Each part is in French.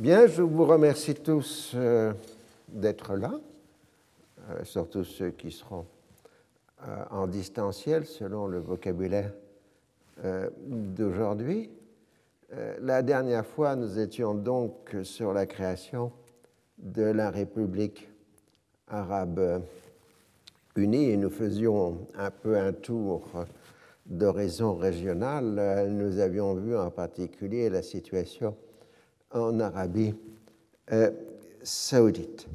Bien, je vous remercie tous euh, d'être là, euh, surtout ceux qui seront euh, en distanciel selon le vocabulaire d'aujourd'hui. la dernière fois, nous étions donc sur la création de la République arabe unie et nous faisions un peu un tour d'horizon régional. Nous avions vu en particulier la situation en Arabie euh, saoudite.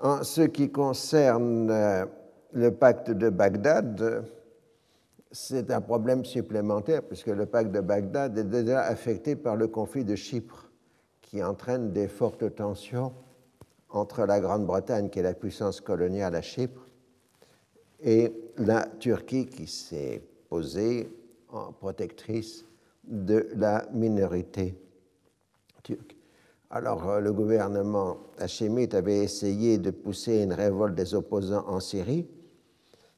En ce qui concerne euh, le pacte de Bagdad, c'est un problème supplémentaire puisque le pacte de Bagdad est déjà affecté par le conflit de Chypre qui entraîne des fortes tensions entre la Grande-Bretagne, qui est la puissance coloniale à Chypre, et la Turquie qui s'est posée en protectrice de la minorité alors, euh, le gouvernement hachémite avait essayé de pousser une révolte des opposants en Syrie,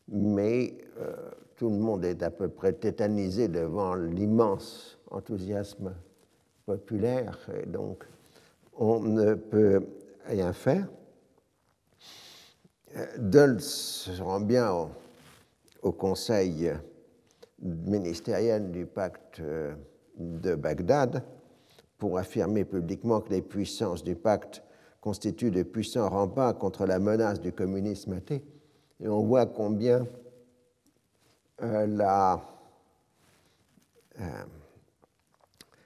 mais euh, tout le monde est à peu près tétanisé devant l'immense enthousiasme populaire, et donc on ne peut rien faire. Euh, Dulles se rend bien au, au conseil ministériel du pacte de Bagdad pour affirmer publiquement que les puissances du pacte constituent de puissants remparts contre la menace du communisme athée. Et on voit combien euh, euh,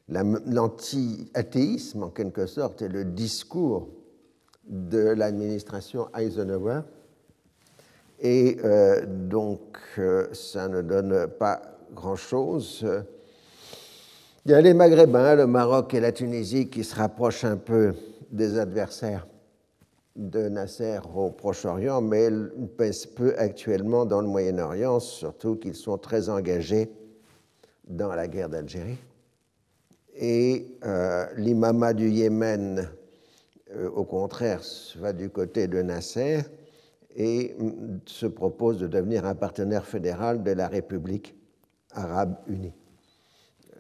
l'anti-athéisme, en quelque sorte, est le discours de l'administration Eisenhower. Et euh, donc, ça ne donne pas grand-chose. Il y a les Maghrébins, le Maroc et la Tunisie qui se rapprochent un peu des adversaires de Nasser au Proche-Orient, mais ils pèsent peu actuellement dans le Moyen-Orient, surtout qu'ils sont très engagés dans la guerre d'Algérie. Et euh, l'imama du Yémen, euh, au contraire, va du côté de Nasser et mm, se propose de devenir un partenaire fédéral de la République arabe unie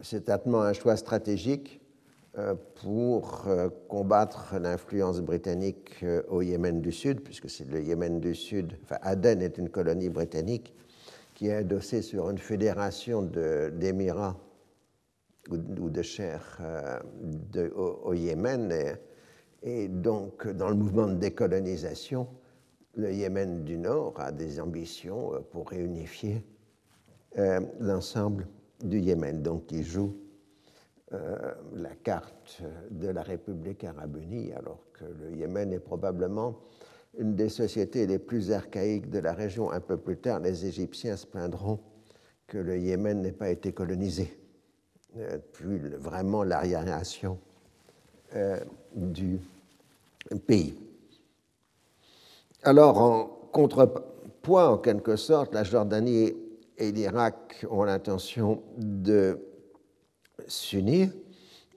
certainement un choix stratégique euh, pour euh, combattre l'influence britannique euh, au Yémen du Sud, puisque c'est le Yémen du Sud, enfin Aden est une colonie britannique qui est adossée sur une fédération d'émirats ou, de chers au, Yémen. Et, donc, dans le mouvement de décolonisation, le Yémen du Nord a des ambitions pour réunifier l'ensemble du Yémen, donc qui joue euh, la carte de la République arabe unie, alors que le Yémen est probablement une des sociétés les plus archaïques de la région. Un peu plus tard, les Égyptiens se plaindront que le Yémen n'ait pas été colonisé, euh, puis vraiment l'arriération euh, du pays. Alors, en contrepoids, en quelque sorte, la Jordanie et l'Irak ont l'intention de s'unir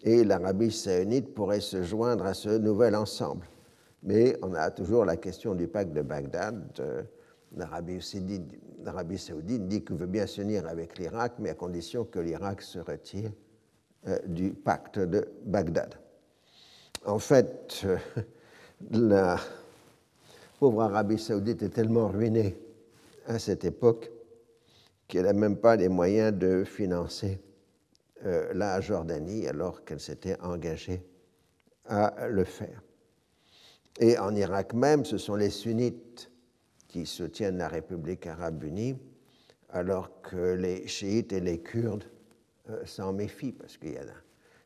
et l'Arabie saoudite pourrait se joindre à ce nouvel ensemble. Mais on a toujours la question du pacte de Bagdad. Euh, L'Arabie saoudite dit qu'il veut bien s'unir avec l'Irak, mais à condition que l'Irak se retire euh, du pacte de Bagdad. En fait, euh, la pauvre Arabie saoudite est tellement ruinée à cette époque qu'elle n'a même pas les moyens de financer euh, la Jordanie alors qu'elle s'était engagée à le faire. Et en Irak même, ce sont les sunnites qui soutiennent la République arabe unie, alors que les chiites et les kurdes euh, s'en méfient, parce qu'il y a,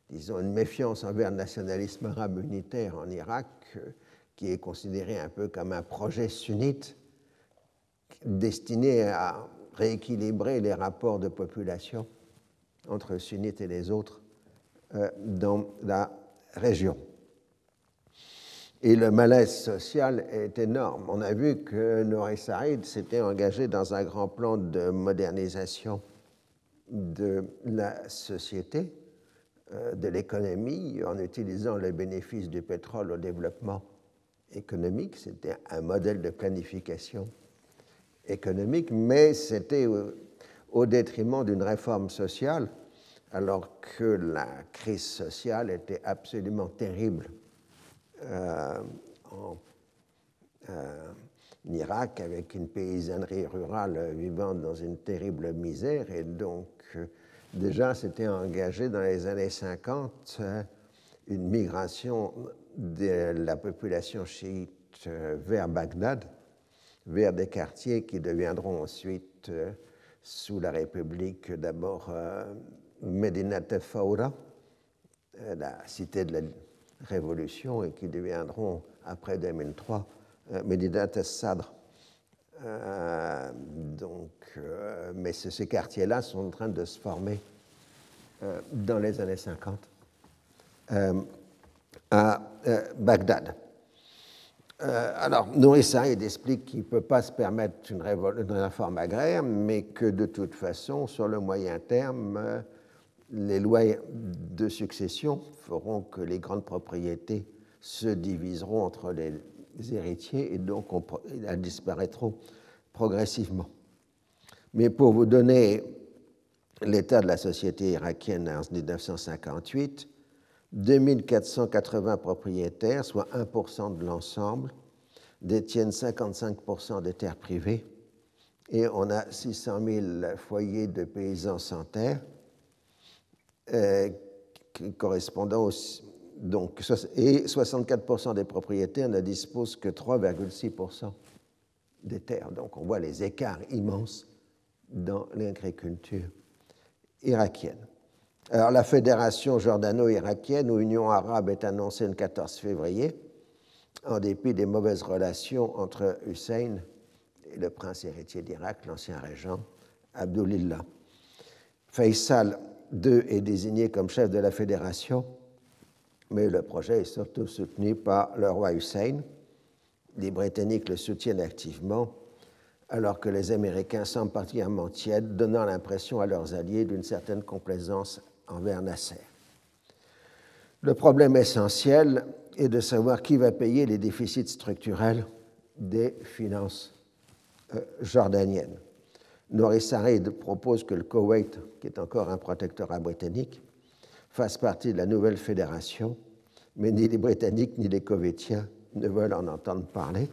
disons, une méfiance envers le nationalisme arabe unitaire en Irak, euh, qui est considéré un peu comme un projet sunnite destiné à rééquilibrer les rapports de population entre sunnites et les autres euh, dans la région. Et le malaise social est énorme. On a vu que Nouri Saïd s'était engagé dans un grand plan de modernisation de la société, euh, de l'économie, en utilisant les bénéfices du pétrole au développement économique. C'était un modèle de planification économique, mais c'était au détriment d'une réforme sociale alors que la crise sociale était absolument terrible euh, en, Irak, avec une paysannerie rurale vivant dans une terrible misère. Et donc, déjà, s'était engagé dans les années 50 une migration de la population chiite vers Bagdad, vers des quartiers qui deviendront ensuite, sous la République, d'abord Medina Fawra, euh, la cité de la Révolution, et qui deviendront, après 2003, euh, Medina Sadr. Euh, donc, mais ces quartiers-là sont en train de se former dans les années 50 à Bagdad. Alors, Nouri Saïd explique qu'il ne peut pas se permettre une, une, réforme agraire, mais que de toute façon, sur le moyen terme, les lois de succession feront que les grandes propriétés se diviseront entre les héritiers et donc elles disparaîtront progressivement. Mais pour vous donner l'état de la société irakienne en 1958, 2480 propriétaires, soit 1% de l'ensemble, détiennent 55% des terres privées et on a 600 000 foyers de paysans sans terre euh, correspondant donc, et 64% des propriétaires ne disposent que 3,6% des terres. Donc on voit les écarts immenses dans l'agriculture irakienne. Alors la fédération jordano-irakienne ou Union arabe est annoncée le 14 février, en dépit des mauvaises relations entre Hussein et le prince héritier d'Irak, l'ancien régent Abdulillah. Faisal II est désigné comme chef de la fédération, mais le projet est surtout soutenu par le roi Hussein. Les Britanniques le soutiennent activement, alors que les Américains semblent particulièrement tièdes, donnant l'impression à leurs alliés d'une certaine complaisance envers Nasser. Le problème essentiel est de savoir qui va payer les déficits structurels des finances euh, jordaniennes. Norris Sarid propose que le Koweït, qui est encore un protectorat britannique, fasse partie de la nouvelle fédération, mais ni les Britanniques ni les Koweïtiens ne veulent en entendre parler.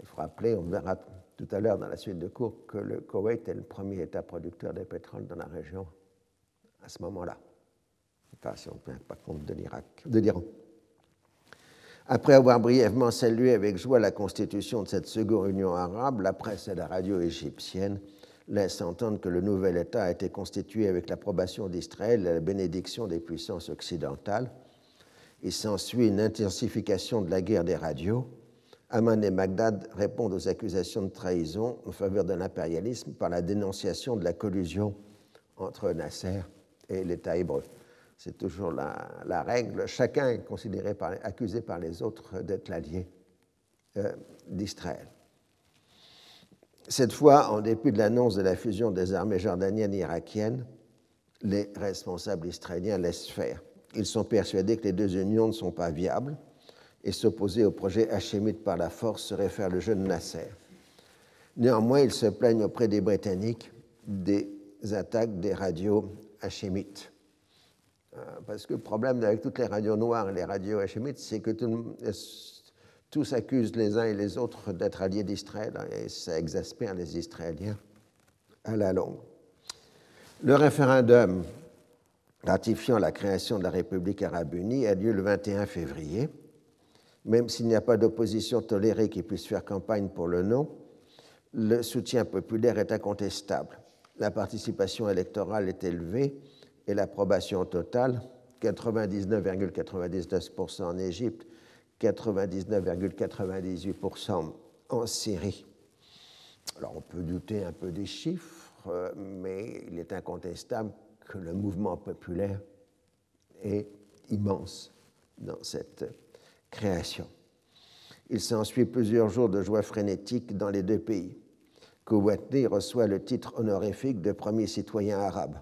Il faut rappeler, on verra tout à l'heure dans la suite de cours, que le Koweït est le premier État producteur de pétrole dans la région à ce moment-là. Enfin, si on ne tient pas compte de l'Irak, de l'Iran. Après avoir brièvement salué avec joie la constitution de cette seconde Union arabe, la presse et la radio égyptienne laisse entendre que le nouvel État a été constitué avec l'approbation d'Israël et la bénédiction des puissances occidentales. Il s'ensuit une intensification de la guerre des radios. Amman et Bagdad répondent aux accusations de trahison en faveur de l'impérialisme par la dénonciation de la collusion entre Nasser et l'État hébreu. C'est toujours la, règle. Chacun est considéré accusé par les autres d'être l'allié euh, d'Israël. Cette fois, en dépit de l'annonce de la fusion des armées jordaniennes et irakiennes, les responsables israéliens laissent faire. Ils sont persuadés que les deux unions ne sont pas viables et s'opposer au projet hachémite par la force serait faire le jeu de Nasser. Néanmoins, ils se plaignent auprès des Britanniques des attaques des radios hachémites. Euh, parce que le problème avec toutes les radios noires et les radios hachémites, c'est que tout, tous accusent les uns et les autres d'être alliés d'Israël hein, et ça exaspère les Israéliens à la longue. Le référendum ratifiant la création de la République arabe unie a lieu le 21 février. Même s'il n'y a pas d'opposition tolérée qui puisse faire campagne pour le non, le soutien populaire est incontestable. La participation électorale est élevée et l'approbation totale, 99,99% en Égypte 99,98% en Syrie. Alors on peut douter un peu des chiffres, mais il est incontestable que le mouvement populaire est immense dans cette création. Il s'ensuit plusieurs jours de joie frénétique dans les deux pays. Kouatni reçoit le titre honorifique de premier citoyen arabe,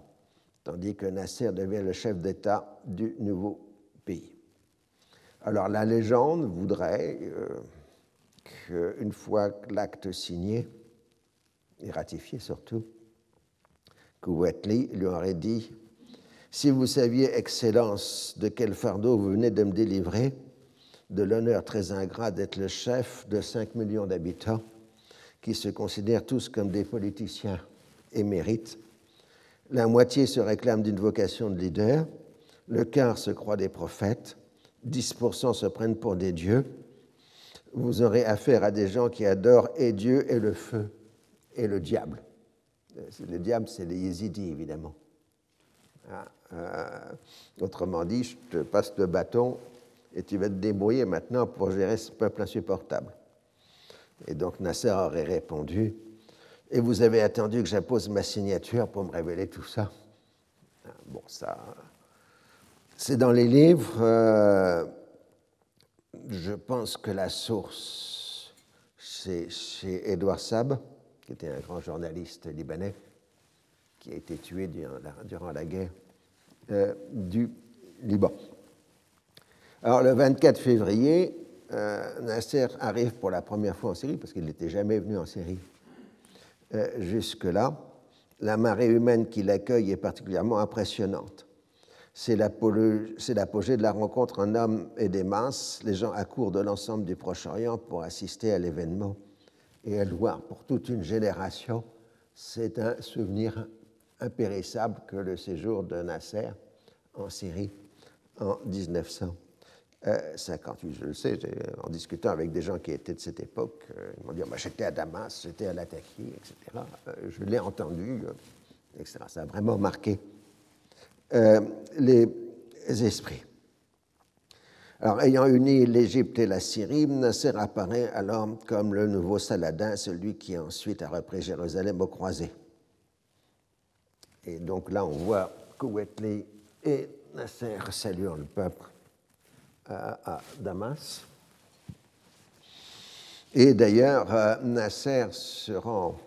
tandis que Nasser devient le chef d'État du nouveau pays. Alors la légende voudrait euh, qu'une fois l'acte signé et ratifié surtout, Wheatley lui aurait dit Si vous saviez, Excellence, de quel fardeau vous venez de me délivrer, de l'honneur très ingrat d'être le chef de 5 millions d'habitants qui se considèrent tous comme des politiciens émérites, la moitié se réclame d'une vocation de leader, le quart se croit des prophètes, 10% se prennent pour des dieux. Vous aurez affaire à des gens qui adorent et Dieu et le feu et le diable. Le diable, c'est les yézidis, évidemment. Ah, euh, autrement dit, je te passe le bâton et tu vas te débrouiller maintenant pour gérer ce peuple insupportable. Et donc Nasser aurait répondu Et vous avez attendu que j'impose ma signature pour me révéler tout ça? Bon, ça. C'est dans les livres. Euh, je pense que la source, c'est chez Édouard Sab, qui était un grand journaliste libanais, qui a été tué durant la, guerre euh, du Liban. Alors, le 24 février, euh, Nasser arrive pour la première fois en Syrie, parce qu'il n'était jamais venu en Syrie euh, jusque-là. La marée humaine qui l'accueille est particulièrement impressionnante. C'est l'apogée de la rencontre en hommes et des masses. Les gens accourent de l'ensemble du Proche-Orient pour assister à l'événement et à le voir pour toute une génération. C'est un souvenir impérissable que le séjour de Nasser en Syrie en 1900. 58, euh, je le sais, en discutant avec des gens qui étaient de cette époque, euh, ils m'ont dit bah, j'étais à Damas, j'étais à Latakia, etc. Euh, je l'ai entendu, etc. Ça a vraiment marqué les esprits. Alors, ayant uni l'Égypte et la Syrie, Nasser apparaît alors comme le nouveau Saladin, celui qui ensuite a repris Jérusalem au croisé. Et donc là, on voit Kouetli et Nasser saluant le peuple à, Damas. Et d'ailleurs, euh, Nasser se rend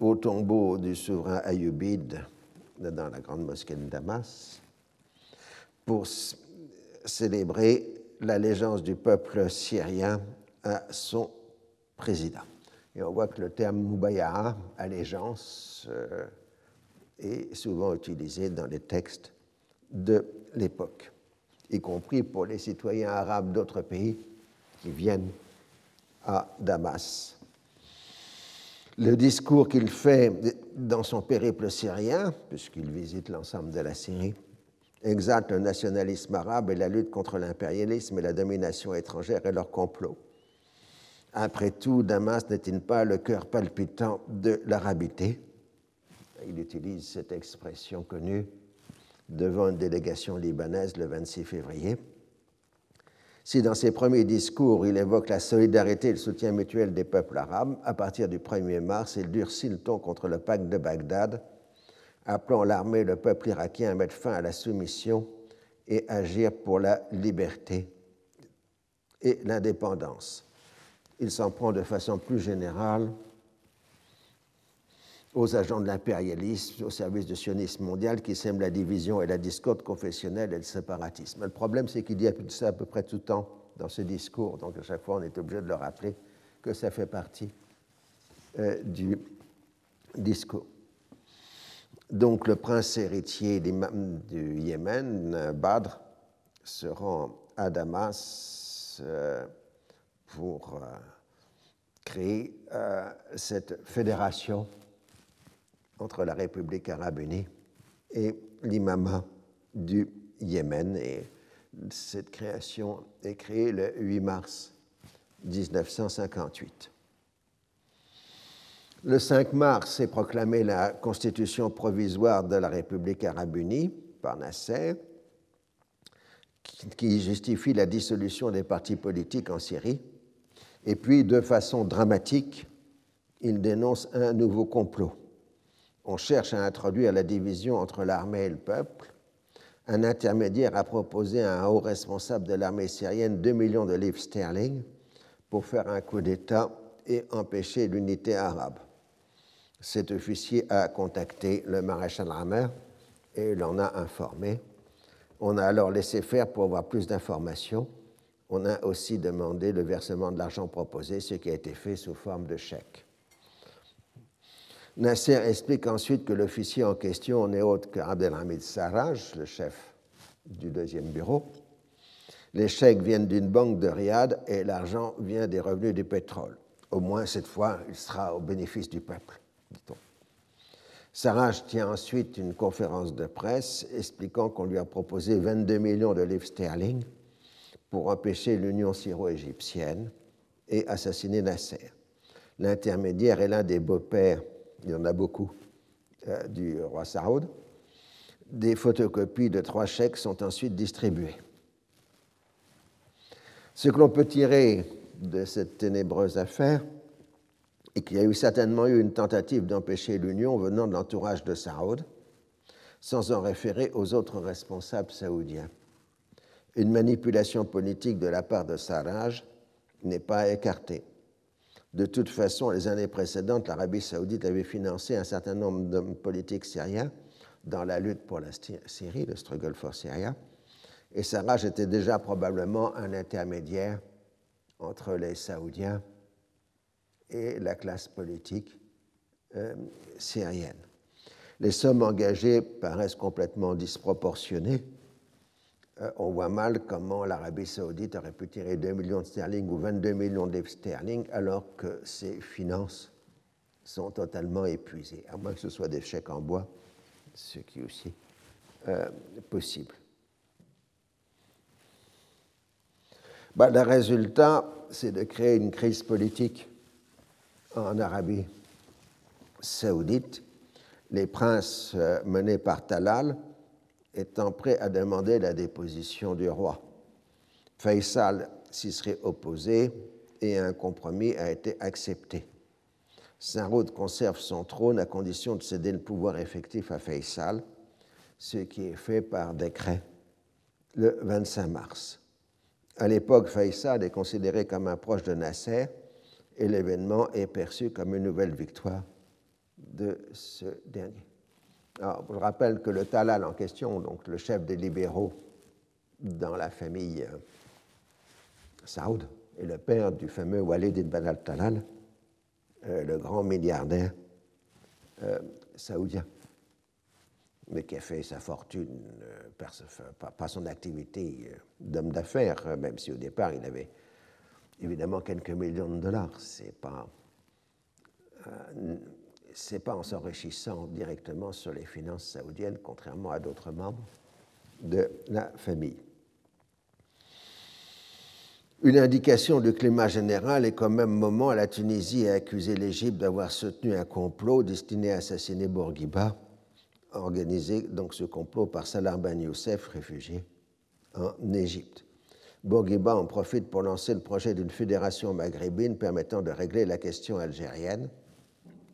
au tombeau du souverain Ayyubide dans la grande mosquée de Damas pour célébrer l'allégeance du peuple syrien à son président. Et on voit que le terme Mubaya'a, allégeance, euh, est souvent utilisé dans les textes de l'époque y compris pour les citoyens arabes d'autres pays qui viennent à Damas. Le discours qu'il fait dans son périple syrien, puisqu'il visite l'ensemble de la Syrie, exalte le nationalisme arabe et la lutte contre l'impérialisme et la domination étrangère et leur complot. Après tout, Damas n'est-il pas le cœur palpitant de l'arabité? Il utilise cette expression connue devant une délégation libanaise le 26 février. Si dans ses premiers discours, il évoque la solidarité et le soutien mutuel des peuples arabes, à partir du 1er mars, il durcit le ton contre le pacte de Bagdad, appelant l'armée et le peuple irakien à mettre fin à la soumission et agir pour la liberté et l'indépendance. Il s'en prend de façon plus générale aux agents de l'impérialisme, au service du sionisme mondial qui sème la division et la discorde confessionnelle et le séparatisme. Le problème, c'est qu'il y a ça à peu près tout le temps dans ce discours, donc à chaque fois on est obligé de le rappeler que ça fait partie euh, du discours. Donc le prince héritier du Yémen, Badr, se rend à Damas euh, pour euh, créer cette fédération entre la République arabe unie et l'imama du Yémen. Et cette création est créée le 8 mars 1958. Le 5 mars est proclamée la constitution provisoire de la République arabe unie par Nasser, qui justifie la dissolution des partis politiques en Syrie. Et puis, de façon dramatique, il dénonce un nouveau complot on cherche à introduire la division entre l'armée et le peuple. Un intermédiaire a proposé à un haut responsable de l'armée syrienne 2 millions de livres sterling pour faire un coup d'État et empêcher l'unité arabe. Cet officier a contacté le maréchal Ramer et l'en a informé. On a alors laissé faire pour avoir plus d'informations. On a aussi demandé le versement de l'argent proposé, ce qui a été fait sous forme de chèque. Nasser explique ensuite que l'officier en question n'est autre qu'Abdelhamid Sarraj, le chef du deuxième bureau. Les chèques viennent d'une banque de Riyad et l'argent vient des revenus du pétrole. Au moins, cette fois, il sera au bénéfice du peuple, dit-on. Sarraj tient ensuite une conférence de presse expliquant qu'on lui a proposé 22 millions de livres sterling pour empêcher l'union syro-égyptienne et assassiner Nasser. L'intermédiaire est l'un des beaux-pères, il y en a beaucoup, euh, du roi Saoud. Des photocopies de trois chèques sont ensuite distribuées. Ce que l'on peut tirer de cette ténébreuse affaire est qu'il y a eu certainement eu une tentative d'empêcher l'union venant de l'entourage de Saoud, sans en référer aux autres responsables saoudiens. Une manipulation politique de la part de Sarraj n'est pas écartée. De toute façon, les années précédentes, l'Arabie saoudite avait financé un certain nombre d'hommes politiques syriens dans la lutte pour la Syrie, le struggle for Syria, et Sarraj était déjà probablement un intermédiaire entre les Saoudiens et la classe politique euh, syrienne. Les sommes engagées paraissent complètement disproportionnées on voit mal comment l'Arabie saoudite aurait pu tirer 2 millions de sterling ou 22 millions de sterling alors que ses finances sont totalement épuisées, à moins que ce soit des chèques en bois, ce qui est aussi euh, possible. Bah, le résultat, c'est de créer une crise politique en Arabie saoudite. Les princes euh, menés par Talal étant prêt à demander la déposition du roi. Faisal s'y serait opposé et un compromis a été accepté. Saint-Roud conserve son trône à condition de céder le pouvoir effectif à Faisal, ce qui est fait par décret le 25 mars. À l'époque, Faisal est considéré comme un proche de Nasser et l'événement est perçu comme une nouvelle victoire de ce dernier. Alors, je rappelle que le Talal en question, donc le chef des libéraux dans la famille euh, Saoud, est le père du fameux Walid ibn al-Talal, euh, le grand milliardaire euh, saoudien, mais qui a fait sa fortune par, son activité d'homme d'affaires, même si au départ il avait évidemment quelques millions de dollars. C'est pas c'est pas en s'enrichissant directement sur les finances saoudiennes, contrairement à d'autres membres de la famille. Une indication du climat général est qu'au même moment, la Tunisie a accusé l'Égypte d'avoir soutenu un complot destiné à assassiner Bourguiba, organisé donc ce complot par Salah Ben Youssef, réfugié en Égypte. Bourguiba en profite pour lancer le projet d'une fédération maghrébine permettant de régler la question algérienne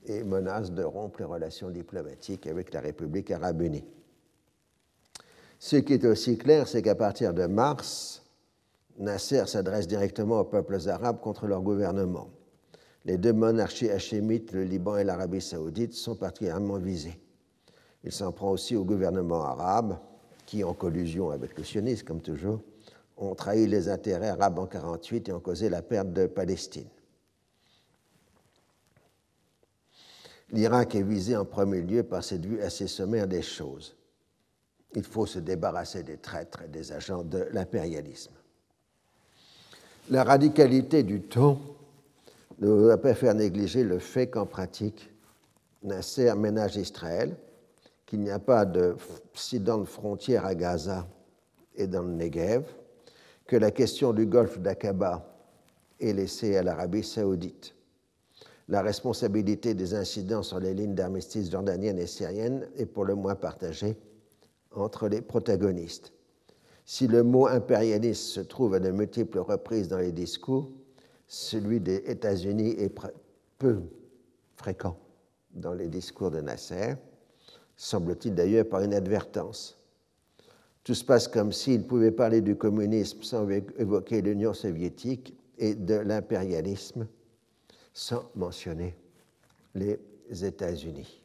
et menace de rompre les relations diplomatiques avec la République arabe unie. Ce qui est aussi clair, c'est qu'à partir de mars, Nasser s'adresse directement aux peuples arabes contre leur gouvernement. Les deux monarchies hachémites, le Liban et l'Arabie saoudite, sont particulièrement visées. Il s'en prend aussi au gouvernement arabe, qui, en collusion avec le sionisme, comme toujours, ont trahi les intérêts arabes en 1948 et ont causé la perte de Palestine. l'Irak est visé en premier lieu par cette vue assez sommaire des choses. Il faut se débarrasser des traîtres et des agents de l'impérialisme. La radicalité du ton ne doit pas faire négliger le fait qu'en pratique, Nasser ménage Israël, qu'il n'y a pas d'incident de frontière à Gaza et dans le Negev, que la question du golfe d'Aqaba est laissée à l'Arabie saoudite la responsabilité des incidents sur les lignes d'armistice jordaniennes et syriennes est pour le moins partagée entre les protagonistes. Si le mot impérialiste se trouve à de multiples reprises dans les discours, celui des États-Unis est peu fréquent dans les discours de Nasser, semble-t-il d'ailleurs par inadvertance. Tout se passe comme s'il pouvait parler du communisme sans évoquer l'Union soviétique et de l'impérialisme sans mentionner les États-Unis.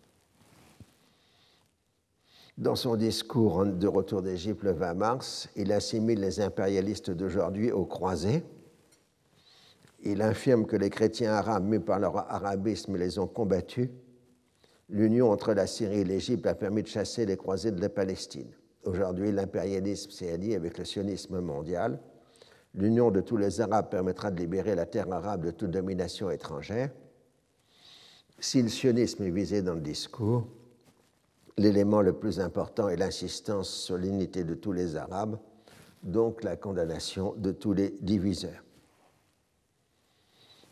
Dans son discours de retour d'Égypte le 20 mars, il assimile les impérialistes d'aujourd'hui aux croisés. Il affirme que les chrétiens arabes, mus par leur arabisme, les ont combattus L'union entre la Syrie et l'Égypte a permis de chasser les croisés de la Palestine. Aujourd'hui, l'impérialisme s'est allié avec le sionisme mondial. L'union de tous les Arabes permettra de libérer la terre arabe de toute domination étrangère. Si le sionisme est visé dans le discours, l'élément le plus important est l'insistance sur l'unité de tous les Arabes, donc la condamnation de tous les diviseurs.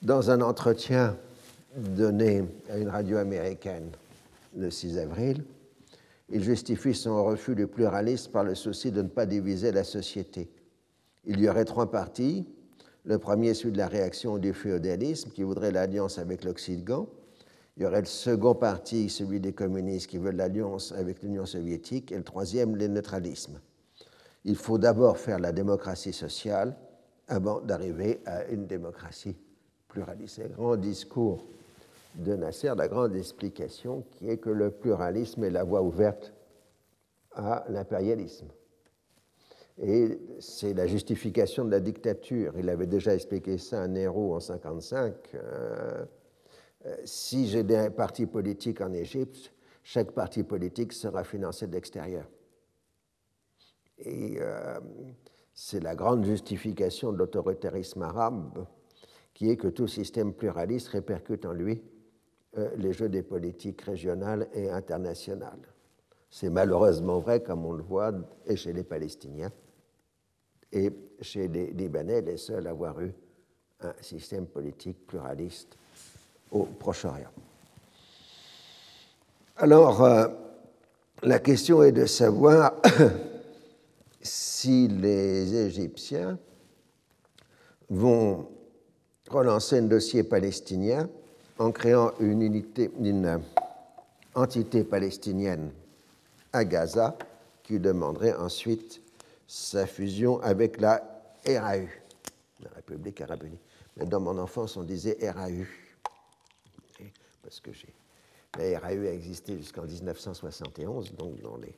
Dans un entretien donné à une radio américaine le 6 avril, il justifie son refus du pluralisme par le souci de ne pas diviser la société. Il y aurait trois partis. Le premier, celui de la réaction du féodalisme, qui voudrait l'alliance avec l'Occident. Il y aurait le second parti, celui des communistes, qui veulent l'alliance avec l'Union soviétique. Et le troisième, le neutralisme. Il faut d'abord faire la démocratie sociale avant d'arriver à une démocratie pluraliste. C'est un grand discours de Nasser la grande explication qui est que le pluralisme est la voie ouverte à l'impérialisme. Et c'est la justification de la dictature. Il avait déjà expliqué ça à Nero en 1955. Euh, si j'ai des partis politiques en Égypte, chaque parti politique sera financé de l'extérieur. Et euh, c'est la grande justification de l'autoritarisme arabe, qui est que tout système pluraliste répercute en lui euh, les jeux des politiques régionales et internationales. C'est malheureusement vrai, comme on le voit, et chez les Palestiniens et chez les Libanais, les seuls à avoir eu un système politique pluraliste au Proche-Orient. Alors, euh, la question est de savoir si les Égyptiens vont relancer un dossier palestinien en créant une, unité, une entité palestinienne à Gaza qui demanderait ensuite sa fusion avec la RAU, la République arabe unie. Mais dans mon enfance, on disait RAU, parce que la RAU a existé jusqu'en 1971, donc dans les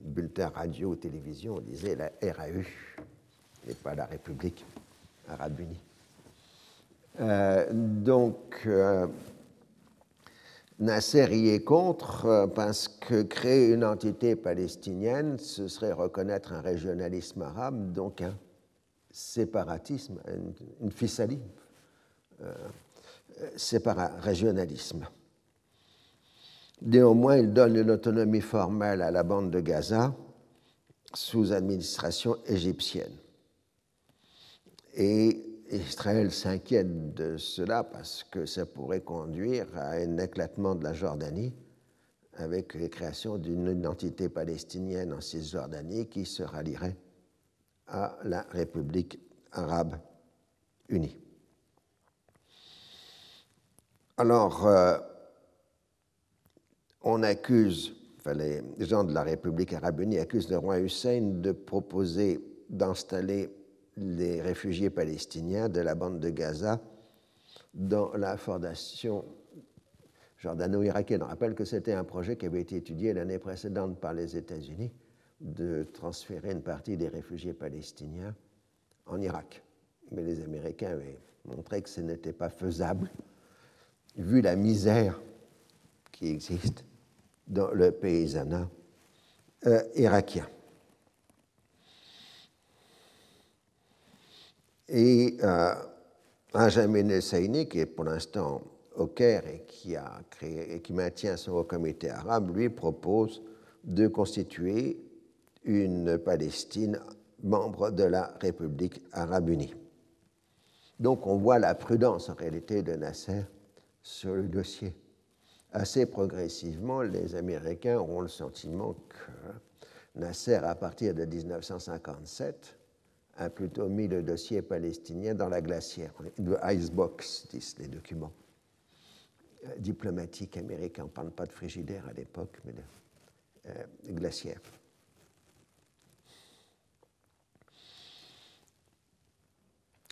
bulletins radio ou télévision, on disait la RAU, et pas la République arabe unie. Euh, donc, euh, Nasser y est contre euh, parce que créer une entité palestinienne, ce serait reconnaître un régionalisme arabe, donc un séparatisme, une, une régionalisme. Néanmoins, il donne une autonomie formelle à la bande de Gaza sous administration égyptienne. Et Israël s'inquiète de cela parce que ça pourrait conduire à un éclatement de la Jordanie avec la création d'une identité palestinienne en Cisjordanie qui se rallierait à la République arabe unie. Alors, euh, on accuse, enfin, les gens de la République arabe unie accusent le roi Hussein de proposer d'installer les réfugiés palestiniens de la bande de Gaza dans la fondation jordano-irakienne. On rappelle que c'était un projet qui avait été étudié l'année précédente par les États-Unis de transférer une partie des réfugiés palestiniens en Irak. Mais les Américains avaient montré que ce n'était pas faisable, vu la misère qui existe dans le paysanat euh, irakien. Et euh, Benjamin Husseini, qui est pour l'instant au Caire et qui, et qui maintient son haut comité arabe, lui propose de constituer une Palestine membre de la République arabe unie. Donc on voit la prudence en réalité de Nasser sur le dossier. Assez progressivement, les Américains auront le sentiment que Nasser, à partir de 1957, a plutôt mis le dossier palestinien dans la glacière. The icebox, disent les documents euh, diplomatiques américains. On ne parle pas de frigidaire à l'époque, mais de euh, glacière.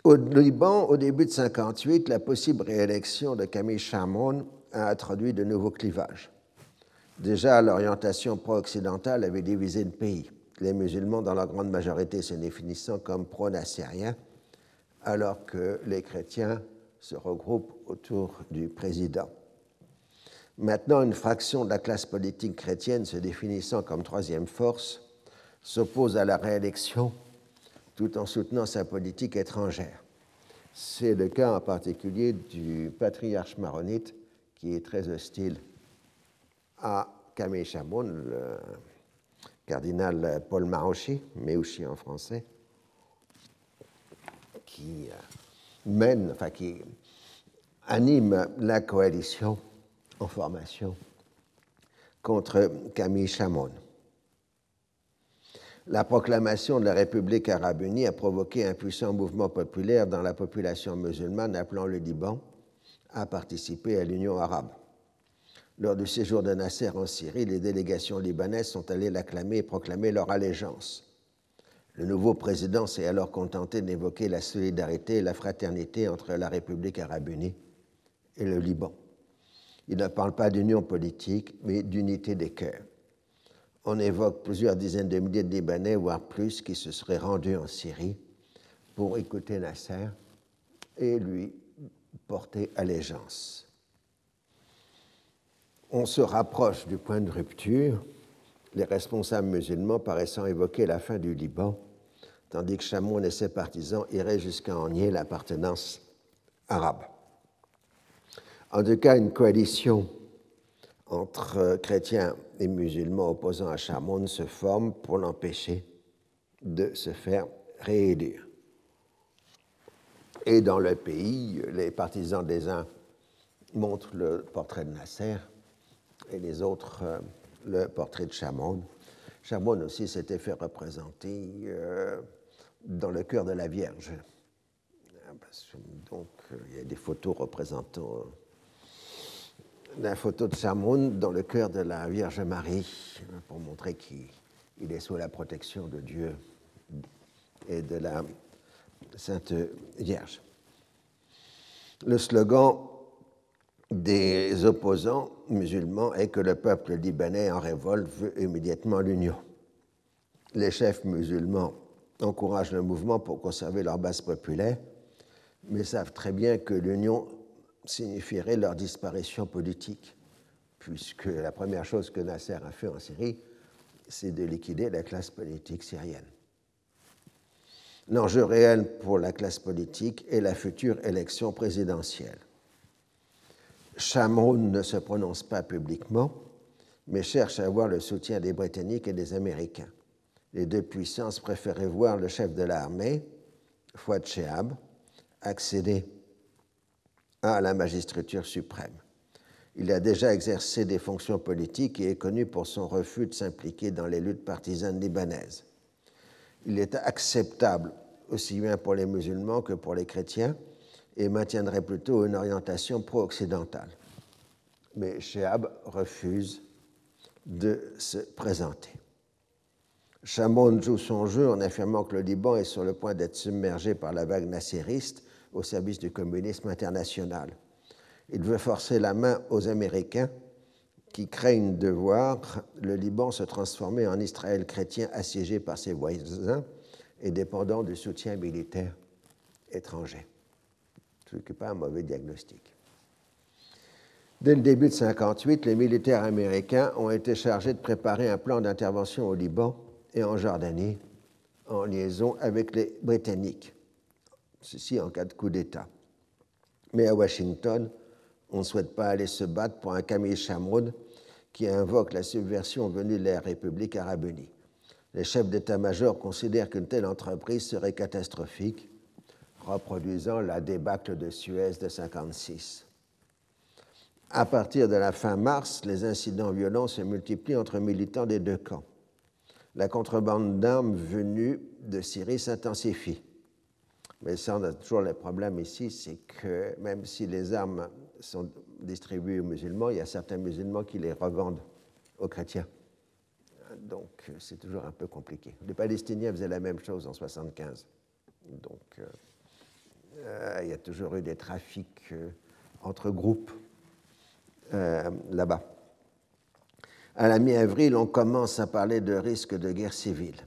Au Liban, au début de 1958, la possible réélection de Camille Chamon a introduit de nouveaux clivages. Déjà, l'orientation pro-occidentale avait divisé le pays les musulmans, dans leur grande majorité, se définissant comme pro-nassériens, alors que les chrétiens se regroupent autour du président. Maintenant, une fraction de la classe politique chrétienne se définissant comme troisième force s'oppose à la réélection tout en soutenant sa politique étrangère. C'est le cas en particulier du patriarche maronite qui est très hostile à Chamon, le cardinal Paul Marochi, Méouchi en français, qui euh, mène, enfin qui anime la coalition en formation contre Camille Chamon. La proclamation de la République arabe unie a provoqué un puissant mouvement populaire dans la population musulmane appelant le Liban à participer à l'Union arabe. Lors du séjour de Nasser en Syrie, les délégations libanaises sont allées l'acclamer et proclamer leur allégeance. Le nouveau président s'est alors contenté d'évoquer la solidarité et la fraternité entre la République arabe unie et le Liban. Il ne parle pas d'union politique, mais d'unité des cœurs. On évoque plusieurs dizaines de milliers de Libanais, voire plus, qui se seraient rendus en Syrie pour écouter Nasser et lui porter allégeance. On se rapproche du point de rupture, les responsables musulmans paraissant évoquer la fin du Liban, tandis que Chamoun et ses partisans iraient jusqu'à en nier l'appartenance arabe. En tout cas, une coalition entre chrétiens et musulmans opposant à Chamoun se forme pour l'empêcher de se faire réélire. Et dans le pays, les partisans des uns montrent le portrait de Nasser et les autres euh, le portrait de Chamoun. Chamoun aussi s'était fait représenter euh, dans le cœur de la Vierge. Donc, euh, il y a des photos représentant la photo de Chamoun dans le cœur de la Vierge Marie, pour montrer qu'il est sous la protection de Dieu et de la Sainte Vierge. Le slogan des opposants musulmans est que le peuple libanais en révolte veut immédiatement l'union. Les chefs musulmans encouragent le mouvement pour conserver leur base populaire, mais savent très bien que l'union signifierait leur disparition politique, puisque la première chose que Nasser a fait en Syrie, c'est de liquider la classe politique syrienne. L'enjeu réel pour la classe politique est la future élection présidentielle. Chamoun ne se prononce pas publiquement, mais cherche à avoir le soutien des Britanniques et des Américains. Les deux puissances préféraient voir le chef de l'armée, Fouad Shehab, accéder à la magistrature suprême. Il a déjà exercé des fonctions politiques et est connu pour son refus de s'impliquer dans les luttes partisanes libanaises. Il est acceptable aussi bien pour les musulmans que pour les chrétiens et maintiendrait plutôt une orientation pro-occidentale. Mais Shehab refuse de se présenter. Chamon joue son jeu en affirmant que le Liban est sur le point d'être submergé par la vague nassériste au service du communisme international. Il veut forcer la main aux Américains qui craignent de voir le Liban se transformer en Israël chrétien assiégé par ses voisins et dépendant du soutien militaire étranger. Ce n'est pas un mauvais diagnostic. Dès le début de 1958, les militaires américains ont été chargés de préparer un plan d'intervention au Liban et en Jordanie en liaison avec les Britanniques ceci en cas de coup d'État. Mais à Washington, on ne souhaite pas aller se battre pour un Camille Chamroud qui invoque la subversion venue de la République arabe unie. Les chefs d'état-major considèrent qu'une telle entreprise serait catastrophique, reproduisant la débâcle de Suez de 1956. À partir de la fin mars, les incidents violents se multiplient entre militants des deux camps. La contrebande d'armes venue de Syrie s'intensifie. Mais ça, on a toujours le problème ici, c'est que même si les armes sont distribuées aux musulmans, il y a certains musulmans qui les revendent aux chrétiens. Donc c'est toujours un peu compliqué. Les Palestiniens faisaient la même chose en 1975. Donc euh, euh, il y a toujours eu des trafics euh, entre groupes là-bas. À la mi-avril, on commence à parler de risque de guerre civile.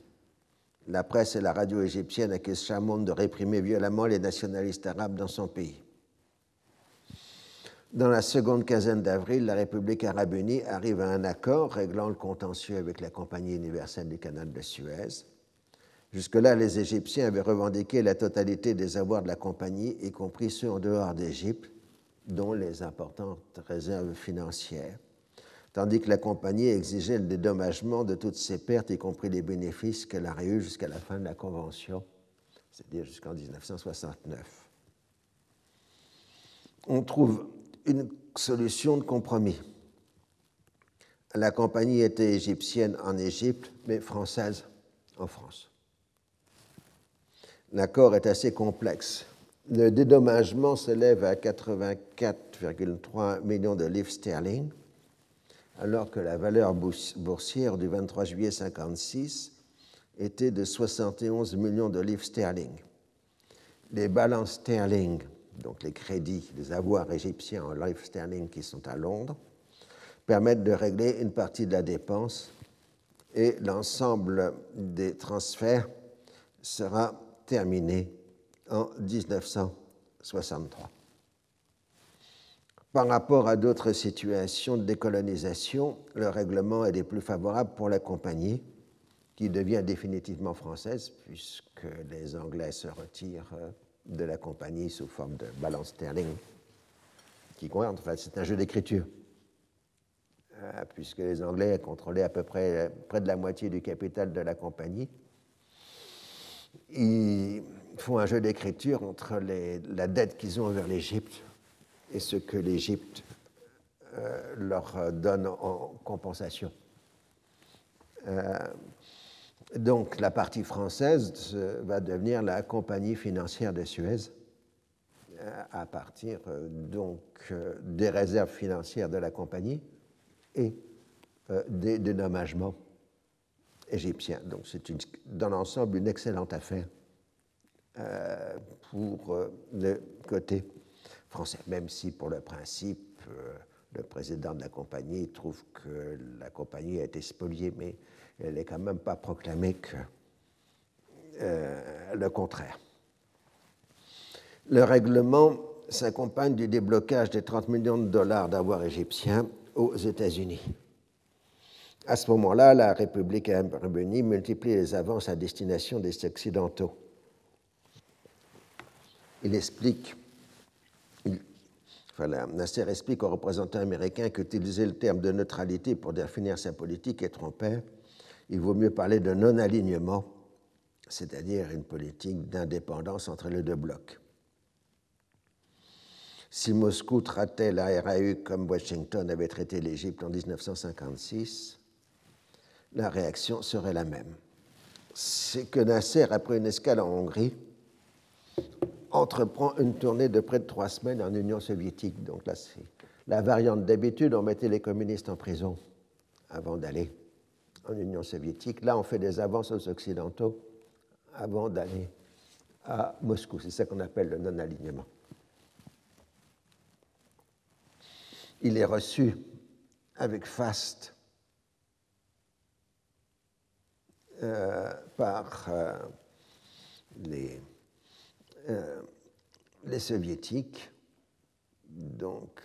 La presse et la radio égyptienne accusent Chamoun de réprimer violemment les nationalistes arabes dans son pays. Dans la seconde quinzaine d'avril, la République arabe unie arrive à un accord réglant le contentieux avec la Compagnie universelle du canal de Suez. Jusque-là, les Égyptiens avaient revendiqué la totalité des avoirs de la compagnie, y compris ceux en dehors d'Égypte, dont les importantes réserves financières, tandis que la compagnie exigeait le dédommagement de toutes ses pertes, y compris les bénéfices qu'elle aurait eus jusqu'à la fin de la Convention, c'est-à-dire jusqu'en 1969. On trouve une solution de compromis. La compagnie était égyptienne en Égypte, mais française en France. L'accord est assez complexe. Le dédommagement s'élève à 84,3 millions de livres sterling, alors que la valeur boursière du 23 juillet 1956 était de 71 millions de livres sterling. Les balances sterling donc les crédits, les avoirs égyptiens en life sterling qui sont à Londres, permettent de régler une partie de la dépense et l'ensemble des transferts sera terminé en 1963. Par rapport à d'autres situations de décolonisation, le règlement est des plus favorables pour la compagnie, qui devient définitivement française, puisque les Anglais se retirent euh, de la compagnie sous forme de balance sterling qui compte. Enfin, c'est un jeu d'écriture, euh, puisque les Anglais contrôlaient à peu près près de la moitié du capital de la compagnie. Ils font un jeu d'écriture entre la dette qu'ils ont envers l'Égypte et ce que l'Égypte euh, leur donne en compensation. Euh, donc la partie française va devenir la compagnie financière de Suez euh, à partir donc des réserves financières de la compagnie et des dénommagements égyptiens. Donc c'est dans l'ensemble une excellente affaire pour le côté français, même si pour le principe, le président de la compagnie trouve que la compagnie a été spoliée, mais elle n'est quand même pas proclamée que euh, le contraire. Le règlement s'accompagne du déblocage des 30 millions de dollars d'avoirs égyptiens aux États-Unis. À ce moment-là, la République arabe unie multiplie les avances à destination des Occidentaux. Il explique, enfin, Nasser explique aux représentants américains qu'utiliser le terme de neutralité pour définir sa politique est trompeur il vaut mieux parler de non-alignement, c'est-à-dire une politique d'indépendance entre les deux blocs. Si Moscou traitait la RAU comme Washington avait traité l'Égypte en 1956, la réaction serait la même. C'est que Nasser, après une escale en Hongrie, entreprend une tournée de près de trois semaines en Union soviétique. Donc là, c'est la variante d'habitude, on mettait les communistes en prison avant d'aller en Union soviétique. Là, on fait des avances aux Occidentaux avant d'aller à Moscou. C'est ça qu'on appelle le non-alignement. Il est reçu avec faste euh, par euh, les, euh, les soviétiques. Donc,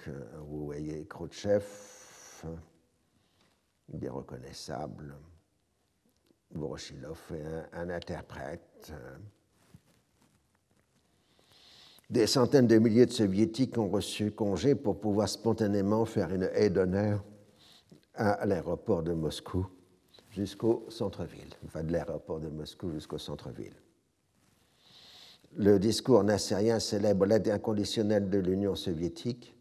vous voyez Khrouchtchev, il est reconnaissable. Voroshilov est un, interprète. Des centaines de milliers de soviétiques ont reçu congé pour pouvoir spontanément faire une haie d'honneur à l'aéroport de Moscou jusqu'au centre-ville, enfin de l'aéroport de Moscou jusqu'au centre-ville. Le discours nassérien célèbre l'aide inconditionnelle de l'Union soviétique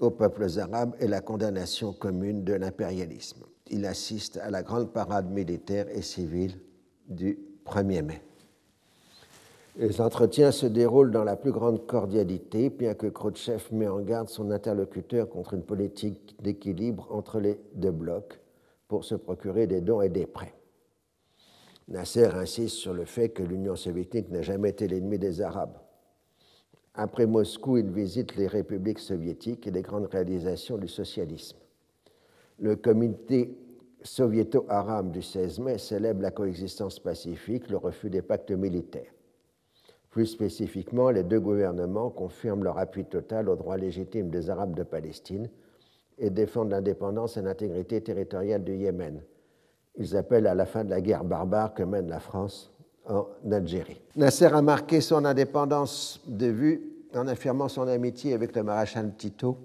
aux peuples arabes et la condamnation commune de l'impérialisme. Il assiste à la grande parade militaire et civile du 1er mai. Les entretiens se déroulent dans la plus grande cordialité, bien que Khrouchtchev met en garde son interlocuteur contre une politique d'équilibre entre les deux blocs pour se procurer des dons et des prêts. Nasser insiste sur le fait que l'Union soviétique n'a jamais été l'ennemi des Arabes. Après Moscou, il visite les républiques soviétiques et les grandes réalisations du socialisme. Le comité soviéto-arabe du 16 mai célèbre la coexistence pacifique, le refus des pactes militaires. Plus spécifiquement, les deux gouvernements confirment leur appui total au droit légitime des Arabes de Palestine et défendent l'indépendance et l'intégrité territoriale du Yémen. Ils appellent à la fin de la guerre barbare que mène la France en Algérie. Nasser a marqué son indépendance de vue en affirmant son amitié avec le maréchal Tito,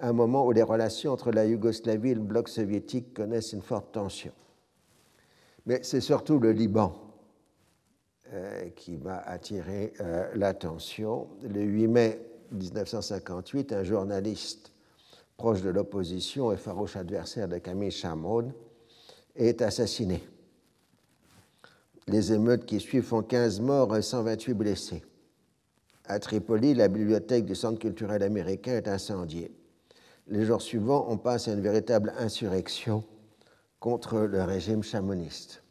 un moment où les relations entre la Yougoslavie et le bloc soviétique connaissent une forte tension. Mais c'est surtout le Liban euh, qui va attirer euh, l'attention. Le 8 mai 1958, un journaliste proche de l'opposition et farouche adversaire de Camille Chamoun est assassiné. Les émeutes qui suivent font 15 morts et 128 blessés. À Tripoli, la bibliothèque du Centre culturel américain est incendiée. Les jours suivants, on passe à une véritable insurrection contre le régime chamoniste.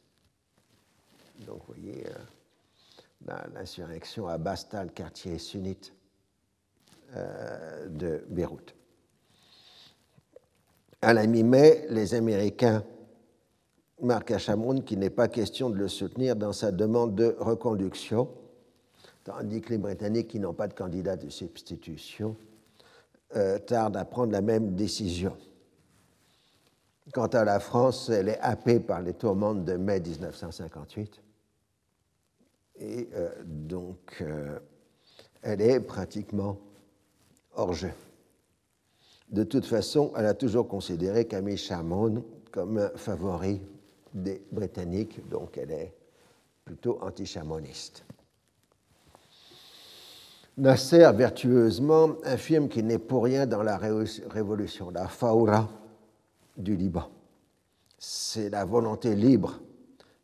Donc, vous voyez, euh, l'insurrection à Basta, le quartier sunnite euh, de Beyrouth. À la mi-mai, les Américains marquent à Chamoun qu'il n'est pas question de le soutenir dans sa demande de reconduction, tandis que les Britanniques, qui n'ont pas de candidat de substitution, euh, tardent à prendre la même décision. Quant à la France, elle est happée par les tourmentes de mai 1958 et euh, donc euh, elle est pratiquement hors jeu. De toute façon, elle a toujours considéré Camille Chamon comme un favori des Britanniques, donc elle est plutôt anti-chamoniste. Nasser, vertueusement, affirme qu'il n'est pour rien dans la révolution, la faura du Liban. C'est la volonté libre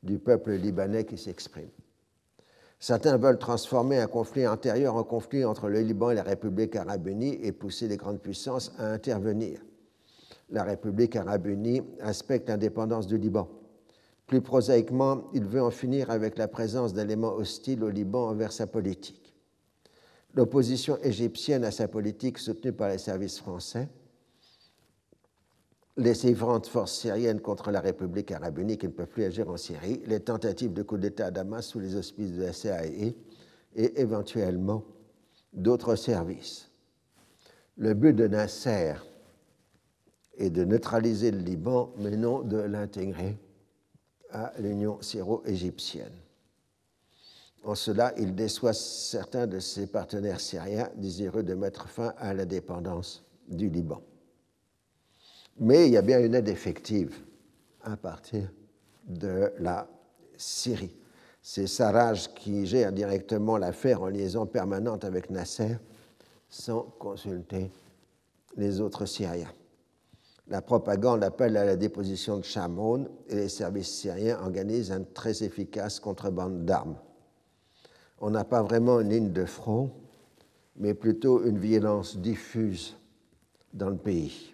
du peuple libanais qui s'exprime. Certains veulent transformer un conflit antérieur en conflit entre le Liban et la République arabe unie et pousser les grandes puissances à intervenir. La République arabe unie respecte l'indépendance du Liban. Plus prosaïquement, il veut en finir avec la présence d'éléments hostiles au Liban envers sa politique. L'opposition égyptienne à sa politique soutenue par les services français les différentes forces syriennes contre la République arabe unie ne peuvent plus agir en Syrie, les tentatives de coup d'État à Damas sous les auspices de la CIA et éventuellement d'autres services. Le but de Nasser est de neutraliser le Liban, mais non de l'intégrer à l'Union syro-égyptienne. En cela, il déçoit certains de ses partenaires syriens désireux de mettre fin à l'indépendance du Liban. Mais il y a bien une aide effective à partir de la Syrie. C'est Sarraj qui gère directement l'affaire en liaison permanente avec Nasser sans consulter les autres Syriens. La propagande appelle à la déposition de Chamoun et les services syriens organisent un très efficace contrebande d'armes. On n'a pas vraiment une ligne de front, mais plutôt une violence diffuse dans le pays.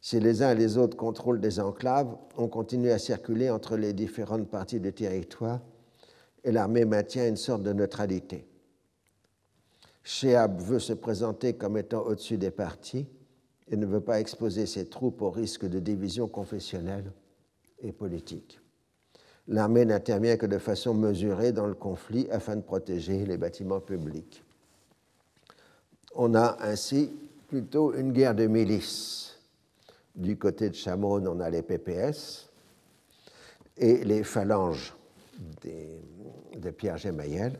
Si les uns et les autres contrôlent des enclaves, on continue à circuler entre les différentes parties du territoire et l'armée maintient une sorte de neutralité. Sheab veut se présenter comme étant au-dessus des partis et ne veut pas exposer ses troupes au risque de division confessionnelle et politique. L'armée n'intervient que de façon mesurée dans le conflit afin de protéger les bâtiments publics. On a ainsi plutôt une guerre de milices du côté de Chamoun, on a les PPS et les phalanges de Pierre Gemayel.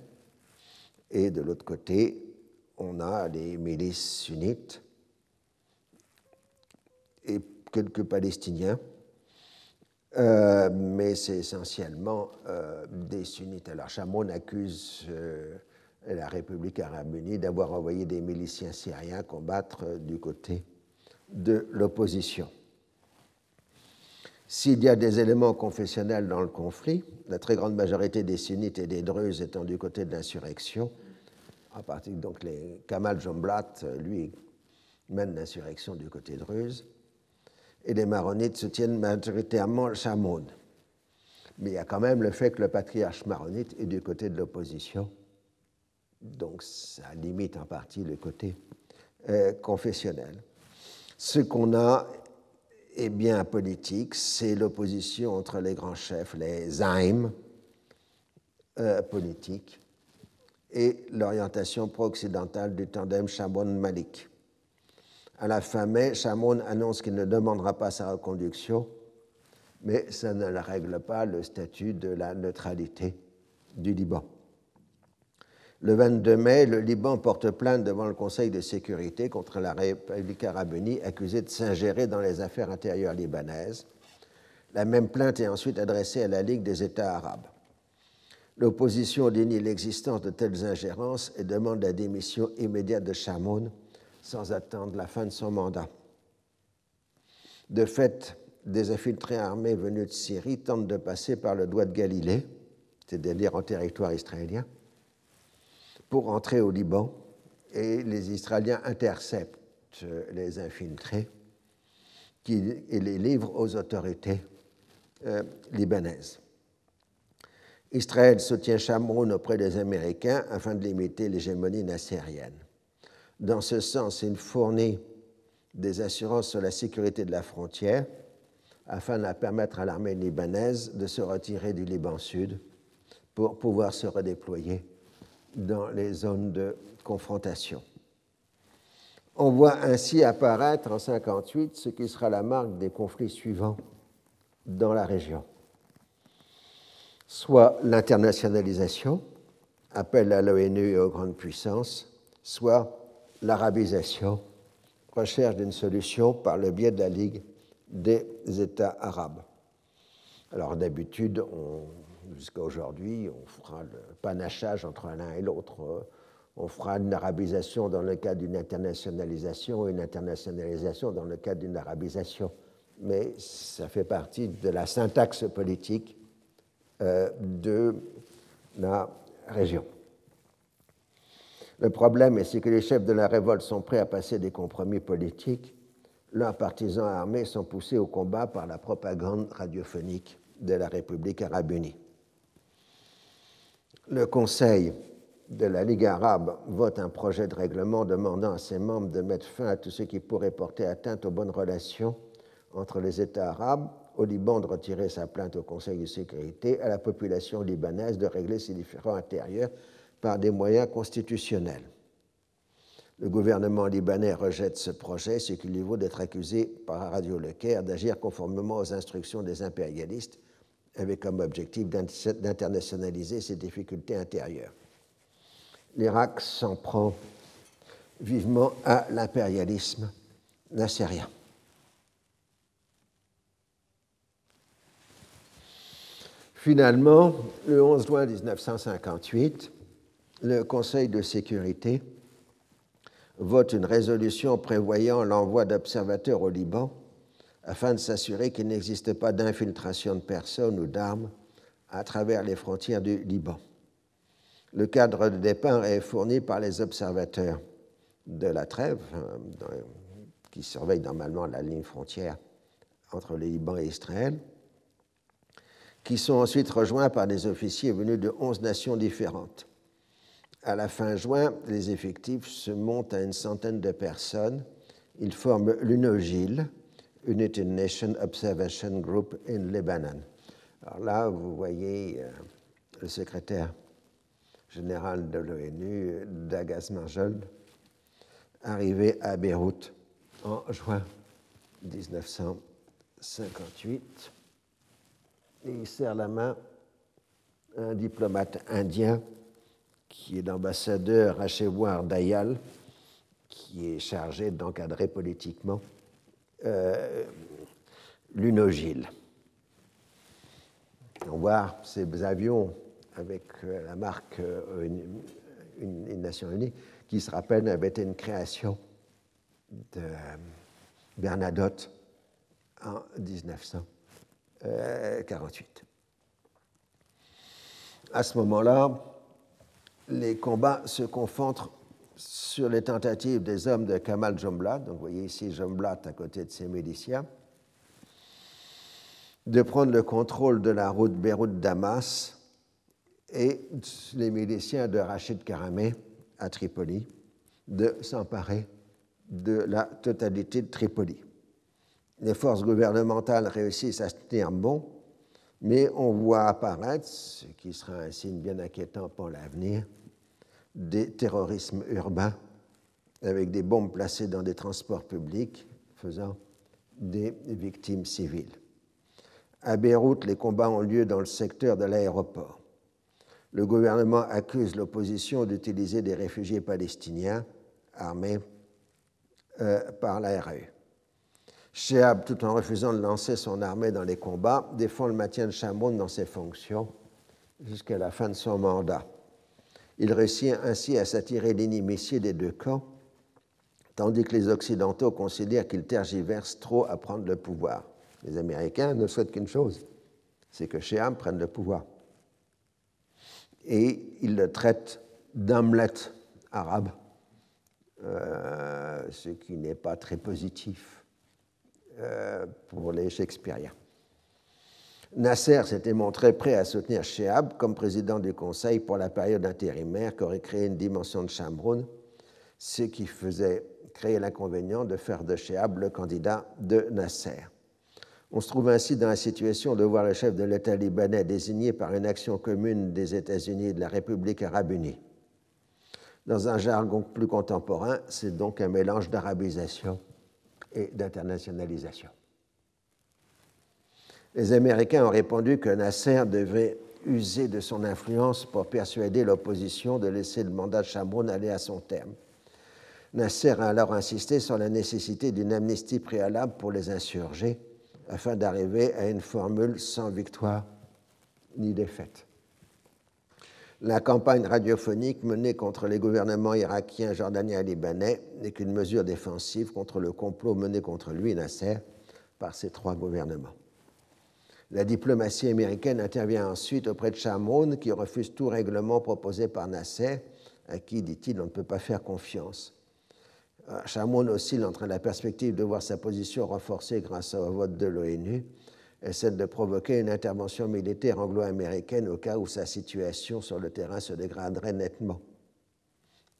Et de l'autre côté, on a les milices sunnites et quelques Palestiniens, euh, mais c'est essentiellement euh, des sunnites. Alors Chamoun accuse euh, la République arabe unie d'avoir envoyé des miliciens syriens combattre du côté de l'opposition. S'il y a des éléments confessionnels dans le conflit, la très grande majorité des sunnites et des druzes étant du côté de l'insurrection, en particulier donc les Kamal Jomblat, lui, mène l'insurrection du côté druze, et les maronites soutiennent majoritairement Chamoun. Mais il y a quand même le fait que le patriarche maronite est du côté de l'opposition, donc ça limite en partie le côté euh, confessionnel. Ce qu'on a est bien politique, c'est l'opposition entre les grands chefs, les zaïms euh, politiques, et l'orientation pro-occidentale du tandem Chamoun-Malik. À la fin mai, Chamoun annonce qu'il ne demandera pas sa reconduction, mais ça ne règle pas le statut de la neutralité du Liban. Le 22 mai, le Liban porte plainte devant le Conseil de sécurité contre la République arabe unie, accusée de s'ingérer dans les affaires intérieures libanaises. La même plainte est ensuite adressée à la Ligue des États arabes. L'opposition dénie l'existence de telles ingérences et demande la démission immédiate de Chamoun sans attendre la fin de son mandat. De fait, des infiltrés armés venus de Syrie tentent de passer par le doigt de Galilée, c'est-à-dire en territoire israélien, pour entrer au Liban et les Israéliens interceptent les infiltrés et les livrent aux autorités euh, libanaises. Israël soutient Chamoun auprès des Américains afin de limiter l'hégémonie nassérienne. Dans ce sens, il fournit des assurances sur la sécurité de la frontière afin de permettre à l'armée libanaise de se retirer du Liban Sud pour pouvoir se redéployer dans les zones de confrontation. On voit ainsi apparaître en 1958 ce qui sera la marque des conflits suivants dans la région. Soit l'internationalisation, appel à l'ONU et aux grandes puissances, soit l'arabisation, recherche d'une solution par le biais de la Ligue des États arabes. Alors d'habitude, jusqu'à aujourd'hui, on fera le panachage entre l'un et l'autre. On fera une arabisation dans le cadre d'une internationalisation une internationalisation dans le cadre d'une arabisation. Mais ça fait partie de la syntaxe politique euh, de la région. Le problème est que les chefs de la révolte sont prêts à passer des compromis politiques. Leurs partisans armés sont poussés au combat par la propagande radiophonique de la République arabe unie. Le Conseil de la Ligue arabe vote un projet de règlement demandant à ses membres de mettre fin à tout ce qui pourrait porter atteinte aux bonnes relations entre les États arabes, au Liban de retirer sa plainte au Conseil de sécurité, à la population libanaise de régler ses différends intérieurs par des moyens constitutionnels. Le gouvernement libanais rejette ce projet, ce qui lui vaut d'être accusé par Radio Le Caire d'agir conformément aux instructions des impérialistes, avec comme objectif d'internationaliser ses difficultés intérieures. L'Irak s'en prend vivement à l'impérialisme nassérien. Finalement, le 11 juin 1958, le Conseil de sécurité vote une résolution prévoyant l'envoi d'observateurs au Liban afin de s'assurer qu'il n'existe pas d'infiltration de personnes ou d'armes à travers les frontières du Liban. Le cadre de départ est fourni par les observateurs de la trêve, euh, qui surveillent normalement la ligne frontière entre le Liban et Israël qui sont ensuite rejoints par des officiers venus de 11 nations différentes. À la fin juin, les effectifs se montent à une centaine de personnes. Ils forment l'UNOGIL, United Nations Observation Group in Lebanon. Alors là, vous voyez euh, le secrétaire général de l'ONU, Dagas Marjol, arrivé à Beyrouth en juin 1958 et il serre la main à un diplomate indien qui est l'ambassadeur Achewar Dayal, qui est chargé d'encadrer politiquement euh. On voit ces avions avec euh, la marque euh, une, Nations Unies qui se rappelle avait été une création de Bernadotte en 1900. 48. Euh, à ce moment-là, les combats se concentrent sur les tentatives des hommes de Kamal Jomblat, donc vous voyez ici Jomblat à côté de ses miliciens, de prendre le contrôle de la route Beyrouth-Damas et les miliciens de Rachid Karamé à Tripoli de s'emparer de la totalité de Tripoli. Les forces gouvernementales réussissent à se tenir bon, mais on voit apparaître, ce qui sera un signe bien inquiétant pour l'avenir, des terrorismes urbains avec des bombes placées dans des transports publics faisant des victimes civiles. À Beyrouth, les combats ont lieu dans le secteur de l'aéroport. Le gouvernement accuse l'opposition d'utiliser des réfugiés palestiniens armés euh, par la RAE. Shehab, tout en refusant de lancer son armée dans les combats, défend le maintien de Chamoun dans ses fonctions jusqu'à la fin de son mandat. Il réussit ainsi à s'attirer l'inimitié des deux camps, tandis que les Occidentaux considèrent qu'il tergiverse trop à prendre le pouvoir. Les Américains ne souhaitent qu'une chose, c'est que Shehab prenne le pouvoir. Et ils le traitent d'Hamlet arabe, euh, ce qui n'est pas très positif euh, pour les Shakespeariens. Nasser s'était montré prêt à soutenir Shehab comme président du Conseil pour la période intérimaire qu'aurait créé une dimension de Chamroun, ce qui faisait créer l'inconvénient de faire de Shehab le candidat de Nasser. On se trouve ainsi dans la situation de voir le chef de l'État libanais désigné par une action commune des États-Unis et de la République arabe unie. Dans un jargon plus contemporain, c'est donc un mélange d'arabisation et d'internationalisation. Les Américains ont répondu que Nasser devait user de son influence pour persuader l'opposition de laisser le mandat de Chamoun aller à son terme. Nasser a alors insisté sur la nécessité d'une amnistie préalable pour les insurgés afin d'arriver à une formule sans victoire ni défaite. La campagne radiophonique menée contre les gouvernements irakiens, jordaniens et libanais n'est qu'une mesure défensive contre le complot mené contre lui, Nasser, par ces trois gouvernements. La diplomatie américaine intervient ensuite auprès de Chamoun, qui refuse tout règlement proposé par Nasser, à qui, dit-il, on ne peut pas faire confiance. Euh, Chamoun oscille entre la perspective de voir sa position renforcée grâce au vote de l'ONU et celle de provoquer une intervention militaire anglo-américaine au cas où sa situation sur le terrain se dégraderait nettement.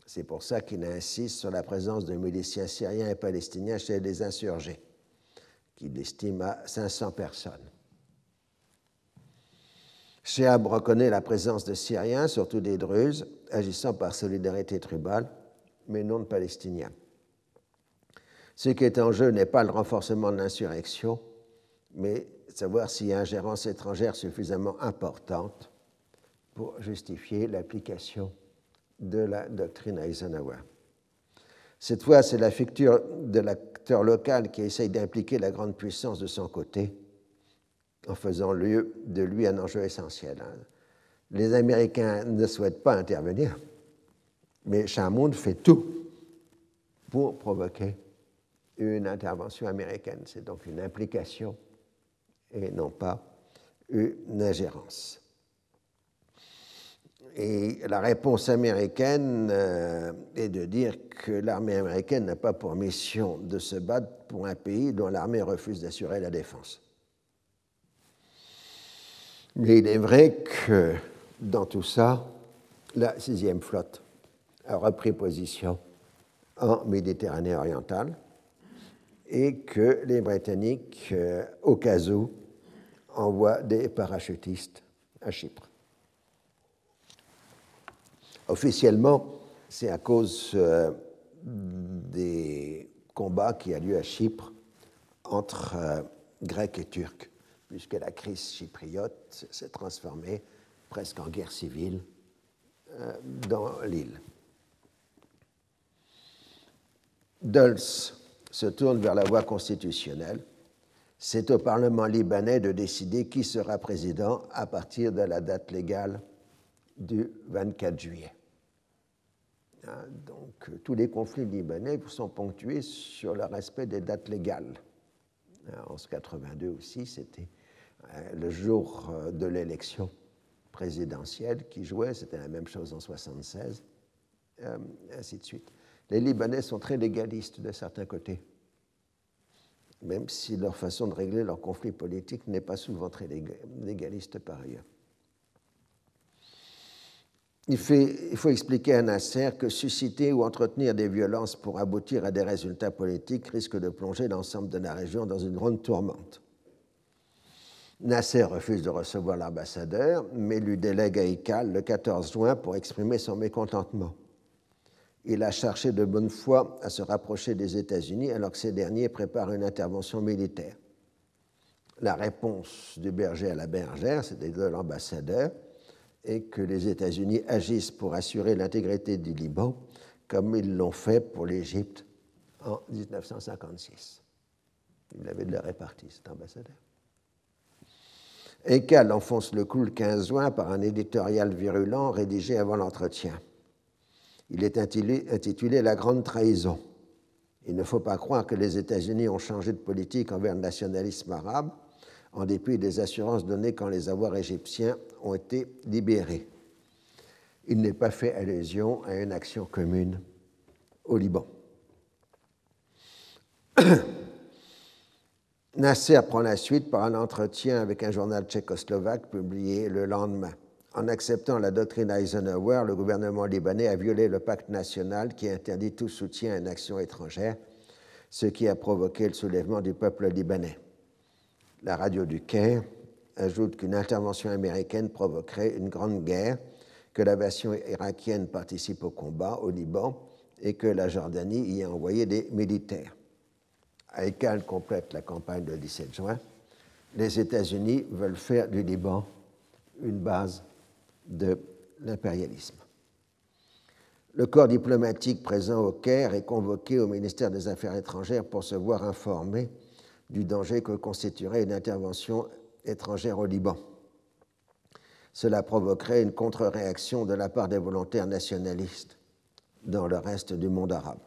C'est pour ça qu'il insiste sur la présence de miliciens syriens et palestiniens chez les insurgés, qu'il estime à 500 personnes. Shehab reconnaît la présence de Syriens, surtout des Druzes, agissant par solidarité tribale, mais non de Palestiniens. Ce qui est en jeu n'est pas le renforcement de l'insurrection, mais savoir s'il y a ingérence étrangère suffisamment importante pour justifier l'application de la doctrine Eisenhower. Cette fois, c'est la ficture de l'acteur local qui essaye d'impliquer la grande puissance de son côté en faisant de lui un enjeu essentiel. Hein. Les Américains ne souhaitent pas intervenir, mais Chamoun fait tout pour provoquer une intervention américaine. C'est donc une implication et non pas une ingérence. Et la réponse américaine euh, est de dire que l'armée américaine n'a pas pour mission de se battre pour un pays dont l'armée refuse d'assurer la défense. Mais il est vrai que dans tout ça, la sixième flotte a repris position en Méditerranée orientale et que les Britanniques, euh, au cas où, envoient des parachutistes à Chypre. Officiellement, c'est à cause euh, des combats qui ont lieu à Chypre entre euh, Grecs et Turcs puisque la crise chypriote s'est transformée presque en guerre civile euh, dans l'île. Dulles se tourne vers la voie constitutionnelle. C'est au Parlement libanais de décider qui sera président à partir de la date légale du 24 juillet. Hein, donc tous les conflits libanais sont ponctués sur le respect des dates légales. Hein, en 1982 aussi, c'était euh, le jour euh, de l'élection présidentielle qui jouait, c'était la même chose en 1976, euh, ainsi de suite. Les Libanais sont très légalistes de certains côtés, même si leur façon de régler leurs conflits politiques n'est pas souvent très légaliste par ailleurs. Il, il, faut expliquer à Nasser que susciter ou entretenir des violences pour aboutir à des résultats politiques risque de plonger l'ensemble de la région dans une grande tourmente. Nasser refuse de recevoir l'ambassadeur, mais lui délègue à Ikal le 14 juin pour exprimer son mécontentement. Il a cherché de bonne foi à se rapprocher des États-Unis alors que ces derniers préparent une intervention militaire. La réponse du berger à la bergère, c'est-à-dire de l'ambassadeur, est que les États-Unis agissent pour assurer l'intégrité du Liban, comme ils l'ont fait pour l'Égypte en 1956. Il avait de la répartie, cet ambassadeur. Ekal enfonce le clou le 15 juin par un éditorial virulent rédigé avant l'entretien. Il est intitulé, La grande trahison. Il ne faut pas croire que les États-Unis ont changé de politique envers le nationalisme arabe, en dépit des assurances données quand les avoirs égyptiens ont été libérés. Il n'est pas fait allusion à une action commune au Liban. Nasser prend la suite par un entretien avec un journal tchécoslovaque publié le lendemain. En acceptant la doctrine Eisenhower, le gouvernement libanais a violé le pacte national qui interdit tout soutien à une action étrangère, ce qui a provoqué le soulèvement du peuple libanais. La radio du Caire ajoute qu'une intervention américaine provoquerait une grande guerre, que l'aviation irakienne participe au combat au Liban et que la Jordanie y a envoyé des militaires. Aikal complète la campagne de 17 juin. Les États-Unis veulent faire du Liban une base de l'impérialisme. Le corps diplomatique présent au Caire est convoqué au ministère des Affaires étrangères pour se voir informé du danger que constituerait une intervention étrangère au Liban. Cela provoquerait une contre-réaction de la part des volontaires nationalistes dans le reste du monde arabe.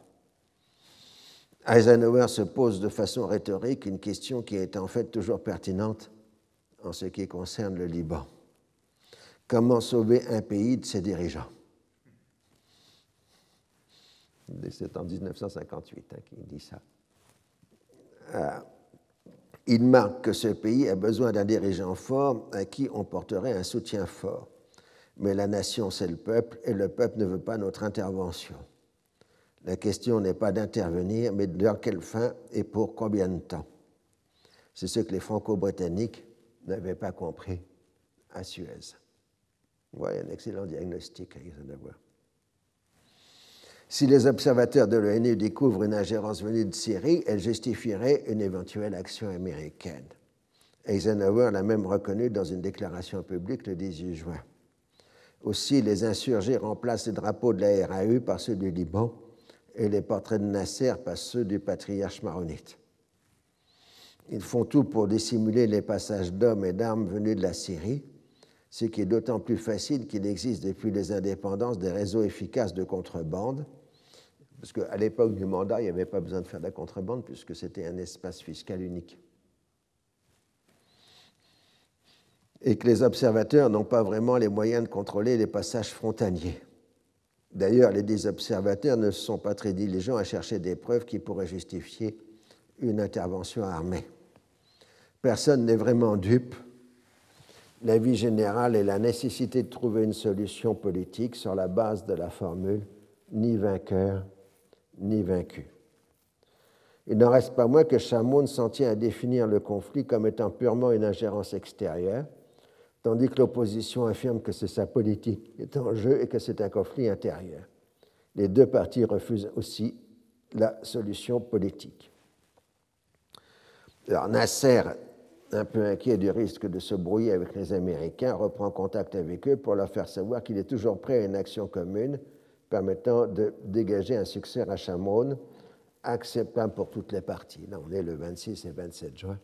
Eisenhower se pose de façon rhétorique une question qui est en fait toujours pertinente en ce qui concerne le Liban. Comment sauver un pays de ses dirigeants? C'est en 1958 hein, qu'il dit ça. Euh, il marque que ce pays a besoin d'un dirigeant fort à qui on porterait un soutien fort. Mais la nation, c'est le peuple, et le peuple ne veut pas notre intervention. La question n'est pas d'intervenir, mais de quelle fin et pour combien de temps. C'est ce que les Franco-Britanniques n'avaient pas compris à Suez. Oui, un excellent diagnostic, Eisenhower. Si les observateurs de l'ONU découvrent une ingérence venue de Syrie, elle justifierait une éventuelle action américaine. Eisenhower l'a même reconnu dans une déclaration publique le 18 juin. Aussi, les insurgés remplacent les drapeaux de la RAU par ceux du Liban et les portraits de Nasser par ceux du patriarche maronite. Ils font tout pour dissimuler les passages d'hommes et d'armes venus de la Syrie ce qui est d'autant plus facile qu'il existe depuis les indépendances des réseaux efficaces de contrebande, parce qu'à l'époque du mandat, il n'y avait pas besoin de faire de la contrebande puisque c'était un espace fiscal unique. Et que les observateurs n'ont pas vraiment les moyens de contrôler les passages frontaliers. D'ailleurs, les dix observateurs ne sont pas très diligents à chercher des preuves qui pourraient justifier une intervention armée. Personne n'est vraiment dupe la vie générale et la nécessité de trouver une solution politique sur la base de la formule ni vainqueur ni vaincu. Il n'en reste pas moins que Chamoun s'en tient à définir le conflit comme étant purement une ingérence extérieure, tandis que l'opposition affirme que c'est sa politique qui est en jeu et que c'est un conflit intérieur. Les deux parties refusent aussi la solution politique. Alors Nasser un peu inquiet du risque de se brouiller avec les Américains, reprend contact avec eux pour leur faire savoir qu'il est toujours prêt à une action commune permettant de dégager un succès à Chamoun acceptable pour toutes les parties. Là, on est le 26 et 27 juin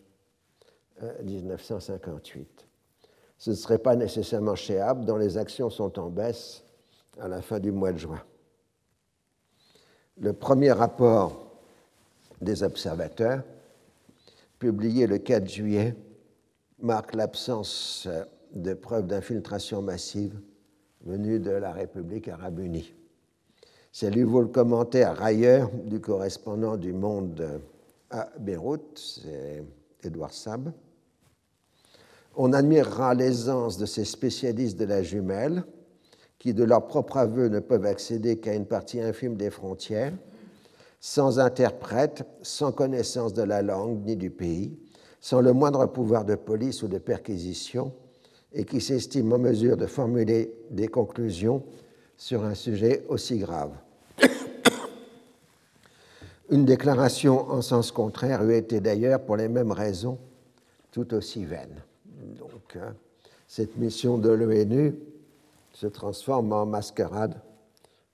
1958. Euh, Ce ne serait pas nécessairement chez Ab, dont les actions sont en baisse à la fin du mois de juin. Le premier rapport des observateurs publié le 4 juillet, marque l'absence de preuves d'infiltration massive venues de la République arabe unie. C'est lui vaut le commentaire ailleurs du correspondant du Monde à Beyrouth, c'est Édouard Sab. On admirera l'aisance de ces spécialistes de la jumelle qui, de leur propre aveu, ne peuvent accéder qu'à une partie infime des frontières sans interprète, sans connaissance de la langue ni du pays, sans le moindre pouvoir de police ou de perquisition, et qui s'estime en mesure de formuler des conclusions sur un sujet aussi grave. Une déclaration en sens contraire eût été d'ailleurs, pour les mêmes raisons, tout aussi vaine. Donc, hein, cette mission de l'ONU se transforme en mascarade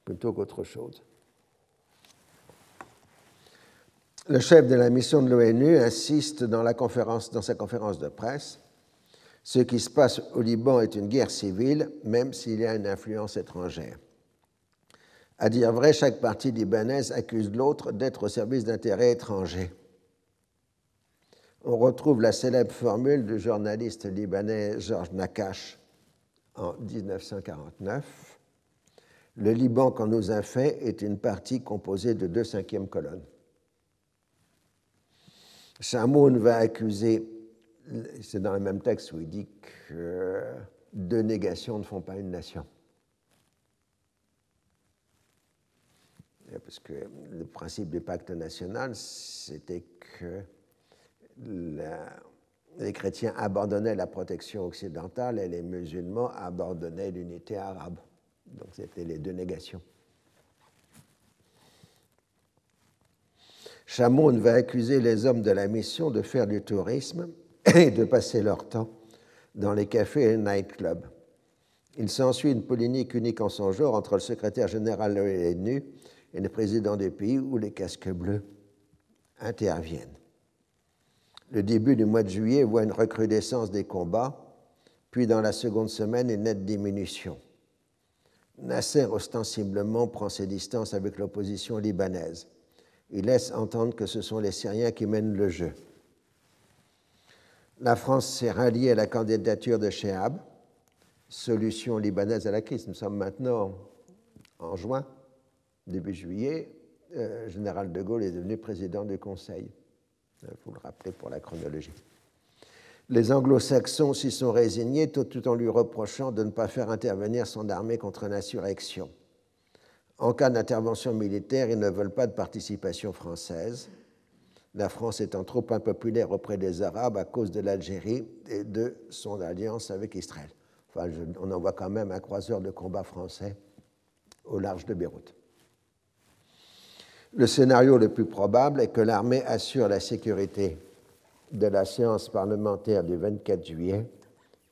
plutôt qu'autre chose. Le chef de la mission de l'ONU insiste dans, dans sa conférence de presse ce qui se passe au Liban est une guerre civile, même s'il y a une influence étrangère. À dire vrai, chaque partie libanaise accuse l'autre d'être au service d'intérêts étrangers. On retrouve la célèbre formule du journaliste libanais Georges Nakash en 1949. Le Liban qu'on nous a fait est une partie composée de deux cinquièmes colonnes. Chamoun va accuser c'est dans le même texte où il dit que deux négations ne font pas une nation. Parce que le principe du pacte national, c'était que les chrétiens abandonnaient la protection occidentale et les musulmans abandonnaient l'unité arabe. Donc c'était les deux négations. Chamoun va accuser les hommes de la mission de faire du tourisme et de passer leur temps dans les cafés et les nightclubs. Il s'ensuit une polémique unique en son genre entre le secrétaire général de l'ONU et le président du pays où les casques bleus interviennent. Le début du mois de juillet voit une recrudescence des combats, puis dans la seconde semaine une nette diminution. Nasser ostensiblement prend ses distances avec l'opposition libanaise. Il laisse entendre que ce sont les Syriens qui mènent le jeu la France s'est ralliée à la candidature de Chehab, solution libanaise à la crise. Nous sommes maintenant en juin, début juillet. Euh, général de Gaulle est devenu président du Conseil. Faut le rappeler pour la chronologie. Les anglo-saxons s'y sont résignés tout, en lui reprochant de ne pas faire intervenir son armée contre l'insurrection. En cas d'intervention militaire, ils ne veulent pas de participation française la France étant trop impopulaire auprès des Arabes à cause de l'Algérie et de son alliance avec Israël. Enfin, on en voit quand même un croiseur de combat français au large de Beyrouth. Le scénario le plus probable est que l'armée assure la sécurité de la séance parlementaire du 24 juillet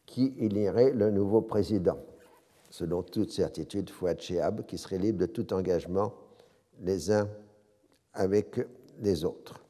qui élierait le nouveau président, selon toute certitude Fouad Chehab, qui serait libre de tout engagement les uns avec les autres.